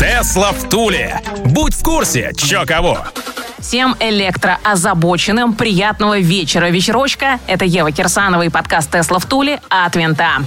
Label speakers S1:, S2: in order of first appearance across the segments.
S1: Тесла в Туле. Будь в курсе, чё кого.
S2: Всем электроозабоченным приятного вечера, вечерочка. Это Ева Кирсанова и подкаст «Тесла в Туле» от Винта.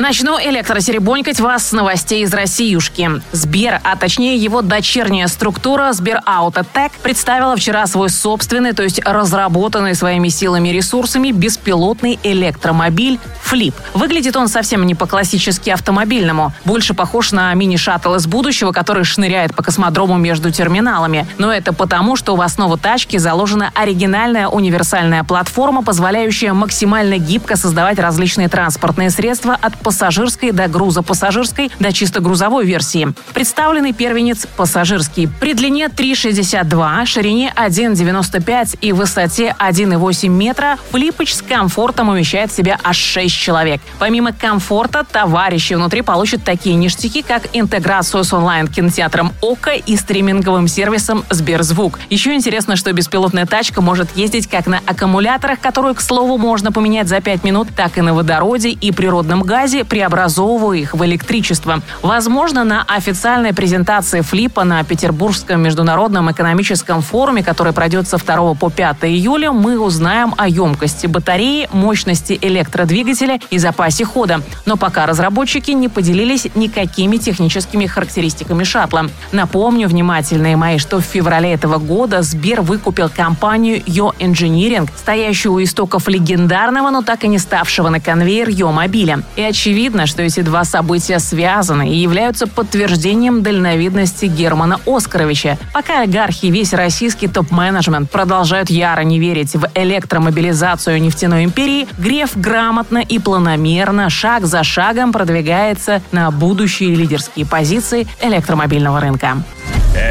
S2: Начну электросеребонькать вас с новостей из Россиюшки. Сбер, а точнее его дочерняя структура Сбераутотек представила вчера свой собственный, то есть разработанный своими силами и ресурсами беспилотный электромобиль Flip. Выглядит он совсем не по-классически автомобильному. Больше похож на мини-шаттл из будущего, который шныряет по космодрому между терминалами. Но это потому, что в основу тачки заложена оригинальная универсальная платформа, позволяющая максимально гибко создавать различные транспортные средства от пассажирской до грузопассажирской до чисто грузовой версии. Представленный первенец пассажирский. При длине 3,62, ширине 1,95 и высоте 1,8 метра Флипыч с комфортом умещает в себя аж 6 человек. Помимо комфорта, товарищи внутри получат такие ништяки, как интеграцию с онлайн-кинотеатром ОКО и стриминговым сервисом Сберзвук. Еще интересно, что беспилотная тачка может ездить как на аккумуляторах, которые, к слову, можно поменять за 5 минут, так и на водороде и природном газе, преобразовывая их в электричество. Возможно, на официальной презентации Флипа на Петербургском международном экономическом форуме, который пройдет со 2 по 5 июля, мы узнаем о емкости батареи, мощности электродвигателя и запасе хода. Но пока разработчики не поделились никакими техническими характеристиками шаттла. Напомню, внимательные мои, что в феврале этого года Сбер выкупил компанию Yo Engineering, стоящую у истоков легендарного, но так и не ставшего на конвейер Yo мобиля. И очевидно, что эти два события связаны и являются подтверждением дальновидности Германа Оскаровича. Пока олигархи и весь российский топ-менеджмент продолжают яро не верить в электромобилизацию нефтяной империи, Греф грамотно и планомерно, шаг за шагом продвигается на будущие лидерские позиции электромобильного рынка.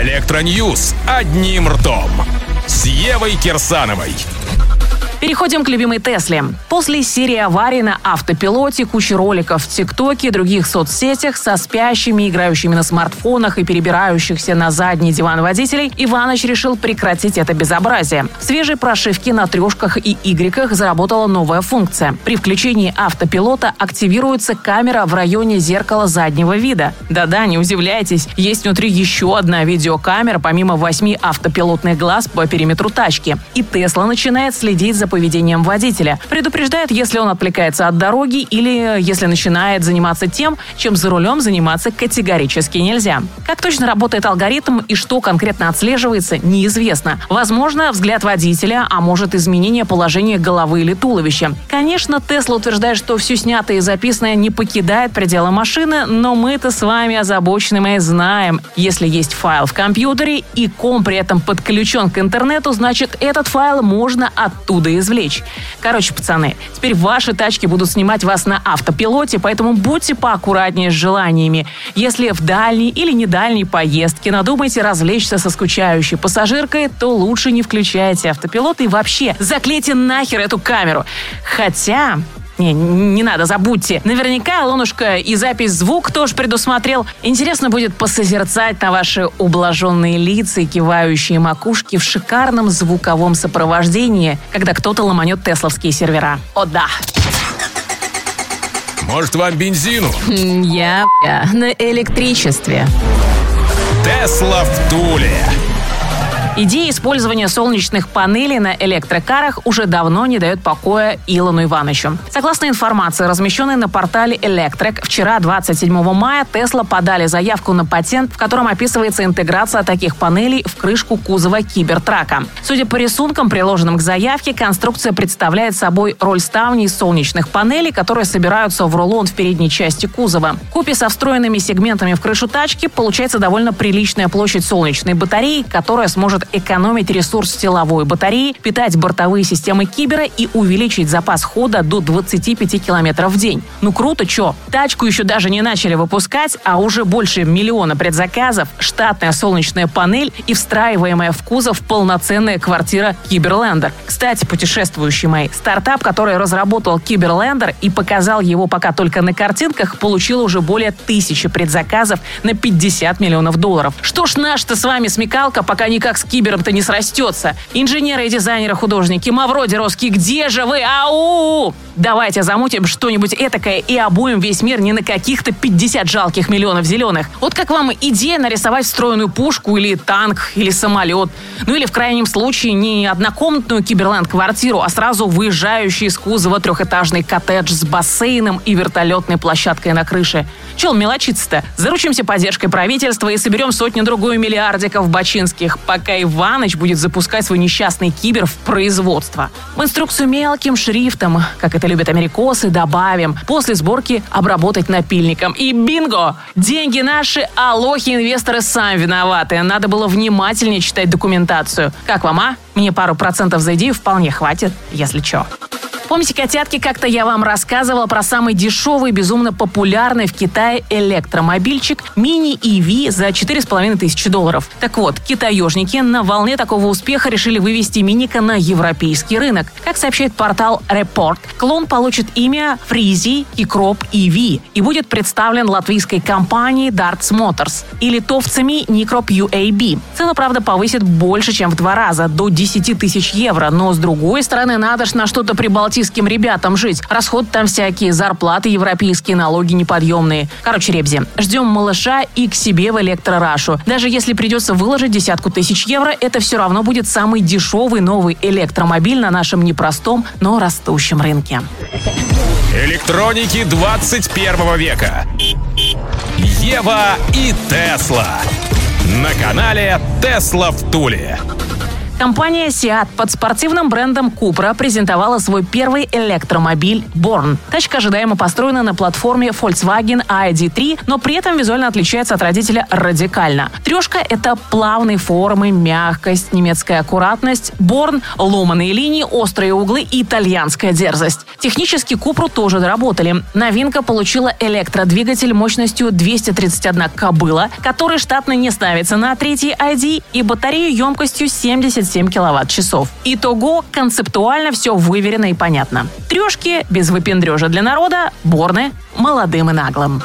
S1: Электро news одним ртом. С Евой Кирсановой.
S2: Переходим к любимой Тесле. После серии аварий на автопилоте, кучи роликов в ТикТоке и других соцсетях со спящими, играющими на смартфонах и перебирающихся на задний диван водителей, Иваныч решил прекратить это безобразие. В свежей прошивке на трешках и игреках заработала новая функция. При включении автопилота активируется камера в районе зеркала заднего вида. Да-да, не удивляйтесь, есть внутри еще одна видеокамера, помимо восьми автопилотных глаз по периметру тачки. И Тесла начинает следить за поведением водителя. Предупреждает, если он отвлекается от дороги или если начинает заниматься тем, чем за рулем заниматься категорически нельзя. Как точно работает алгоритм и что конкретно отслеживается, неизвестно. Возможно, взгляд водителя, а может изменение положения головы или туловища. Конечно, Тесла утверждает, что все снятое и записанное не покидает пределы машины, но мы-то с вами озабоченные знаем, если есть файл в компьютере и ком при этом подключен к интернету, значит этот файл можно оттуда извлечь. Короче, пацаны, теперь ваши тачки будут снимать вас на автопилоте, поэтому будьте поаккуратнее с желаниями. Если в дальней или недальней поездке надумаете развлечься со скучающей пассажиркой, то лучше не включайте автопилот и вообще заклейте нахер эту камеру. Хотя, не, не надо, забудьте. Наверняка Лонушка и запись звук тоже предусмотрел. Интересно будет посозерцать на ваши ублаженные лица и кивающие макушки в шикарном звуковом сопровождении, когда кто-то ломанет тесловские сервера. О да!
S1: Может, вам бензину?
S2: Я, я на электричестве.
S1: Тесла в Туле.
S2: Идея использования солнечных панелей на электрокарах уже давно не дает покоя Илону Ивановичу. Согласно информации, размещенной на портале Electric, вчера, 27 мая, Тесла подали заявку на патент, в котором описывается интеграция таких панелей в крышку кузова кибертрака. Судя по рисункам, приложенным к заявке, конструкция представляет собой роль ставней солнечных панелей, которые собираются в рулон в передней части кузова. Купе со встроенными сегментами в крышу тачки получается довольно приличная площадь солнечной батареи, которая сможет экономить ресурс силовой батареи, питать бортовые системы Кибера и увеличить запас хода до 25 километров в день. Ну круто, чё? Тачку еще даже не начали выпускать, а уже больше миллиона предзаказов, штатная солнечная панель и встраиваемая в кузов полноценная квартира Киберлендер. Кстати, путешествующий мой, стартап, который разработал Киберлендер и показал его пока только на картинках, получил уже более тысячи предзаказов на 50 миллионов долларов. Что ж наш-то с вами смекалка пока никак с Кибером-то не срастется. Инженеры дизайнеры, художники, Мавроди Роски, где же вы? Ау! Давайте замутим что-нибудь этакое и обуем весь мир не на каких-то 50 жалких миллионов зеленых. Вот как вам идея нарисовать встроенную пушку или танк, или самолет. Ну или в крайнем случае не однокомнатную киберленд-квартиру, а сразу выезжающий из кузова трехэтажный коттедж с бассейном и вертолетной площадкой на крыше. Чел мелочиться-то? Заручимся поддержкой правительства и соберем сотню-другую миллиардиков бачинских, пока Иваныч будет запускать свой несчастный кибер в производство. В инструкцию мелким шрифтом, как это любят америкосы, добавим. После сборки обработать напильником. И бинго! Деньги наши, а лохи-инвесторы сами виноваты. Надо было внимательнее читать документацию. Как вам, а? Мне пару процентов за идею вполне хватит, если чё. Помните, котятки, как-то я вам рассказывала про самый дешевый, безумно популярный в Китае электромобильчик Mini EV за 4,5 тысячи долларов. Так вот, китаежники на волне такого успеха решили вывести миника на европейский рынок. Как сообщает портал Report, клон получит имя Freezy Keycrop EV и будет представлен латвийской компанией Darts Motors и литовцами Nicrop UAB. Цену, правда, повысит больше, чем в два раза, до 10 тысяч евро, но с другой стороны, надо ж на что-то прибалтийское балтийским ребятам жить. Расход там всякие, зарплаты европейские, налоги неподъемные. Короче, Ребзи, ждем малыша и к себе в электрорашу. Даже если придется выложить десятку тысяч евро, это все равно будет самый дешевый новый электромобиль на нашем непростом, но растущем рынке.
S1: Электроники 21 века. Ева и Тесла. На канале Тесла в Туле.
S2: Компания Seat под спортивным брендом Cupra презентовала свой первый электромобиль Born. Тачка ожидаемо построена на платформе Volkswagen ID3, но при этом визуально отличается от родителя радикально. Трешка — это плавные формы, мягкость, немецкая аккуратность. Born — ломаные линии, острые углы и итальянская дерзость. Технически Купру тоже доработали. Новинка получила электродвигатель мощностью 231 кобыла, который штатно не ставится на третий ID, и батарею емкостью 70 27 киловатт-часов. Итого концептуально все выверено и понятно. Трешки без выпендрежа для народа, борны молодым и наглым.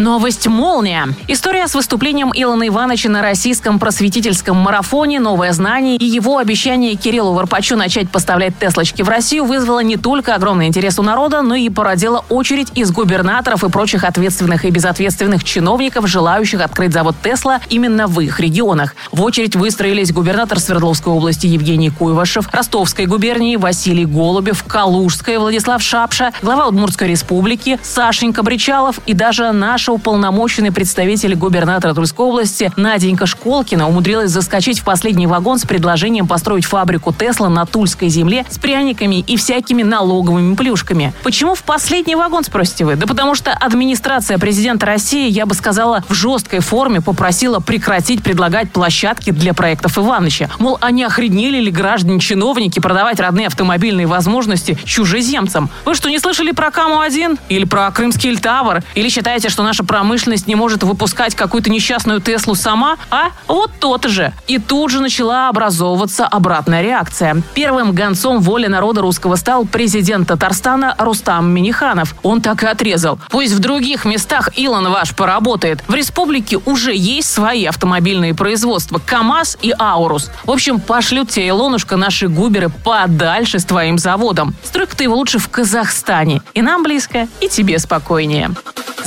S2: Новость «Молния». История с выступлением Илона Ивановича на российском просветительском марафоне «Новое знание» и его обещание Кириллу Варпачу начать поставлять Теслочки в Россию вызвало не только огромный интерес у народа, но и породило очередь из губернаторов и прочих ответственных и безответственных чиновников, желающих открыть завод Тесла именно в их регионах. В очередь выстроились губернатор Свердловской области Евгений Куйвашев, Ростовской губернии Василий Голубев, Калужской Владислав Шапша, глава Удмуртской республики Сашенька Бричалов и даже наш Уполномоченный представитель губернатора Тульской области Наденька Школкина умудрилась заскочить в последний вагон с предложением построить фабрику Тесла на Тульской земле с пряниками и всякими налоговыми плюшками. Почему в последний вагон, спросите вы? Да потому что администрация президента России, я бы сказала, в жесткой форме попросила прекратить предлагать площадки для проектов Иваныча. Мол, они охренели ли граждане-чиновники продавать родные автомобильные возможности чужеземцам? Вы что, не слышали про Каму-1? Или про Крымский Ильтавр? Или считаете, что наша промышленность не может выпускать какую-то несчастную Теслу сама, а? Вот тот же. И тут же начала образовываться обратная реакция. Первым гонцом воли народа русского стал президент Татарстана Рустам Миниханов. Он так и отрезал. Пусть в других местах Илон ваш поработает. В республике уже есть свои автомобильные производства. КАМАЗ и Аурус. В общем, пошлют тебе, Илонушка, наши губеры подальше с твоим заводом. Стройка ты его лучше в Казахстане. И нам близко, и тебе спокойнее.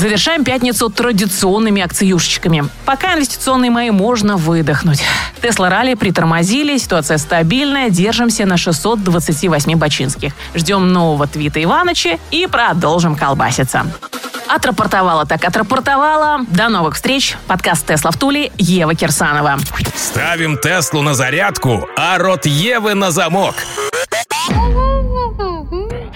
S2: Завершаем пятницу традиционными акциюшечками. Пока инвестиционные мои можно выдохнуть. Тесла Ралли притормозили, ситуация стабильная, держимся на 628 бочинских. Ждем нового твита Иваныча и продолжим колбаситься. Отрапортовала так отрапортовала. До новых встреч. Подкаст «Тесла в Туле». Ева Кирсанова.
S1: Ставим Теслу на зарядку, а рот Евы на замок.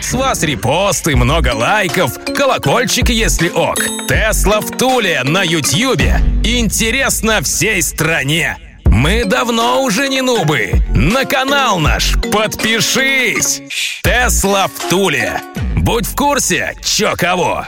S1: С вас репосты, много лайков, колокольчик, если ок. Тесла в Туле на Ютьюбе. Интересно всей стране. Мы давно уже не нубы. На канал наш подпишись. Тесла в Туле. Будь в курсе, чё кого.